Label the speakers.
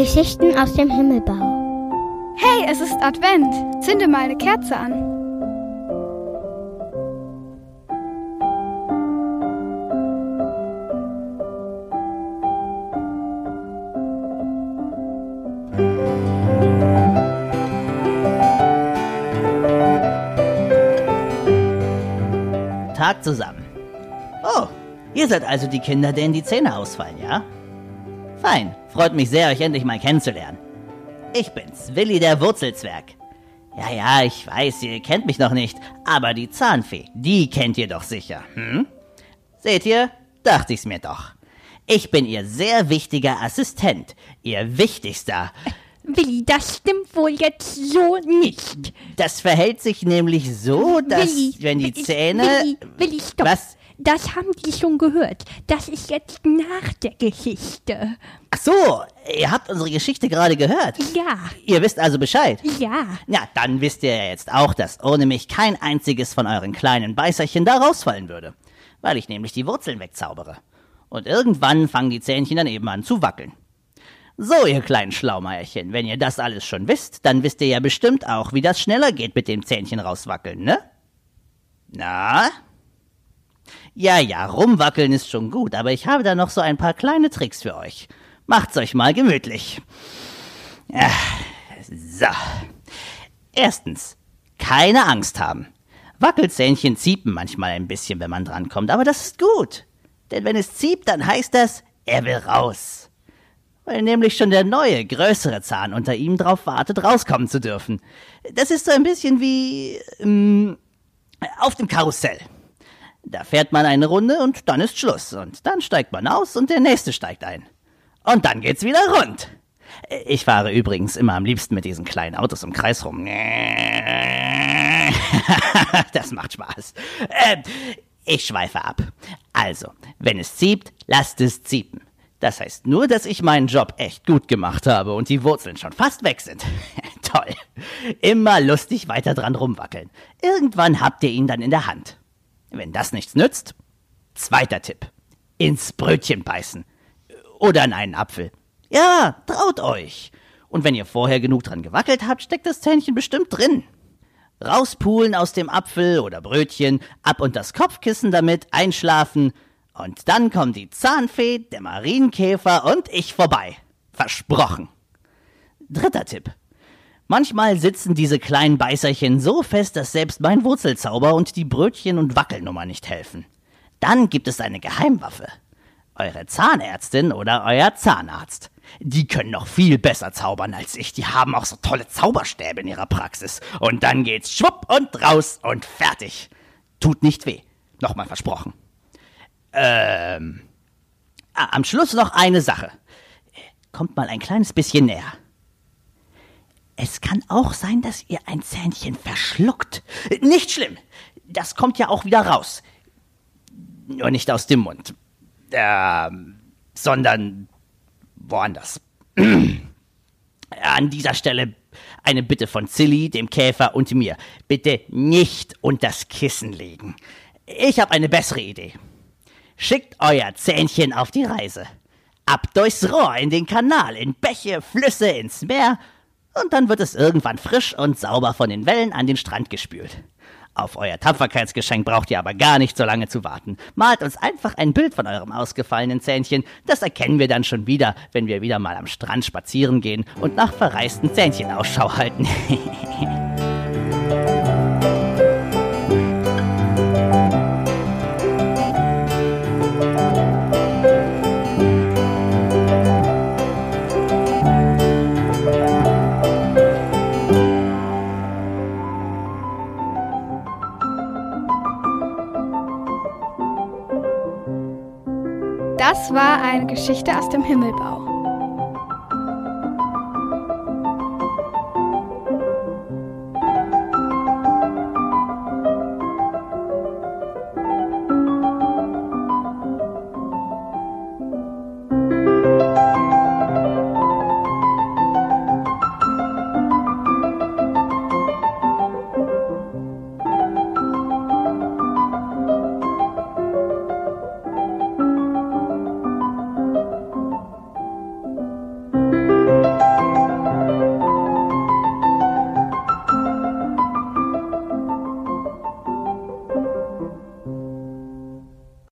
Speaker 1: Geschichten aus dem Himmelbau.
Speaker 2: Hey, es ist Advent. Zünde mal eine Kerze an.
Speaker 3: Tag zusammen. Oh, ihr seid also die Kinder, denen die Zähne ausfallen, ja? Fein, freut mich sehr, euch endlich mal kennenzulernen. Ich bin's, Willi der Wurzelzwerg. Ja, ja, ich weiß, ihr kennt mich noch nicht, aber die Zahnfee, die kennt ihr doch sicher, hm? Seht ihr? Dachte ich's mir doch. Ich bin ihr sehr wichtiger Assistent, ihr wichtigster.
Speaker 4: Willi, das stimmt wohl jetzt so nicht.
Speaker 3: Das verhält sich nämlich so, dass
Speaker 4: Willi,
Speaker 3: wenn die
Speaker 4: Willi,
Speaker 3: Zähne.
Speaker 4: Willi, Willi, stopp.
Speaker 3: Was?
Speaker 4: Das haben die schon gehört. Das ist jetzt nach der Geschichte.
Speaker 3: Ach so, ihr habt unsere Geschichte gerade gehört.
Speaker 4: Ja,
Speaker 3: Ihr wisst also Bescheid.
Speaker 4: ja.
Speaker 3: Ja, dann wisst ihr ja jetzt auch, dass ohne mich kein einziges von euren kleinen Beißerchen da rausfallen würde. Weil ich nämlich die Wurzeln wegzaubere. Und irgendwann fangen die Zähnchen dann eben an zu wackeln. So, ihr kleinen Schlaumeierchen, wenn ihr das alles schon wisst, dann wisst ihr ja bestimmt auch, wie das schneller geht mit dem Zähnchen rauswackeln, ne? Na? Ja, ja, rumwackeln ist schon gut, aber ich habe da noch so ein paar kleine Tricks für euch. Macht's euch mal gemütlich. Ja, so. Erstens, keine Angst haben. Wackelzähnchen ziepen manchmal ein bisschen, wenn man drankommt, aber das ist gut. Denn wenn es zieht, dann heißt das, er will raus. Weil nämlich schon der neue, größere Zahn unter ihm drauf wartet, rauskommen zu dürfen. Das ist so ein bisschen wie ähm, auf dem Karussell. Da fährt man eine Runde und dann ist Schluss. Und dann steigt man aus und der nächste steigt ein. Und dann geht's wieder rund. Ich fahre übrigens immer am liebsten mit diesen kleinen Autos im Kreis rum. Das macht Spaß. Äh, ich schweife ab. Also, wenn es zieht, lasst es ziepen. Das heißt nur, dass ich meinen Job echt gut gemacht habe und die Wurzeln schon fast weg sind. Toll. Immer lustig weiter dran rumwackeln. Irgendwann habt ihr ihn dann in der Hand. Wenn das nichts nützt, zweiter Tipp. Ins Brötchen beißen. Oder in einen Apfel. Ja, traut euch. Und wenn ihr vorher genug dran gewackelt habt, steckt das Zähnchen bestimmt drin. Rauspulen aus dem Apfel oder Brötchen, ab und das Kopfkissen damit, einschlafen. Und dann kommen die Zahnfee, der Marienkäfer und ich vorbei. Versprochen. Dritter Tipp. Manchmal sitzen diese kleinen Beißerchen so fest, dass selbst mein Wurzelzauber und die Brötchen- und Wackelnummer nicht helfen. Dann gibt es eine Geheimwaffe. Eure Zahnärztin oder euer Zahnarzt. Die können noch viel besser zaubern als ich. Die haben auch so tolle Zauberstäbe in ihrer Praxis. Und dann geht's schwupp und raus und fertig. Tut nicht weh. Nochmal versprochen. Ähm. Ah, am Schluss noch eine Sache. Kommt mal ein kleines bisschen näher. Es kann auch sein, dass ihr ein Zähnchen verschluckt. Nicht schlimm. Das kommt ja auch wieder raus. Nur nicht aus dem Mund. Ähm, sondern woanders. An dieser Stelle eine Bitte von Zilli, dem Käfer und mir. Bitte nicht unters Kissen legen. Ich habe eine bessere Idee. Schickt euer Zähnchen auf die Reise. Ab durchs Rohr in den Kanal, in Bäche, Flüsse, ins Meer. Und dann wird es irgendwann frisch und sauber von den Wellen an den Strand gespült. Auf euer Tapferkeitsgeschenk braucht ihr aber gar nicht so lange zu warten. Malt uns einfach ein Bild von eurem ausgefallenen Zähnchen. Das erkennen wir dann schon wieder, wenn wir wieder mal am Strand spazieren gehen und nach verreisten Zähnchen Ausschau halten.
Speaker 2: Das war eine Geschichte aus dem Himmelbau.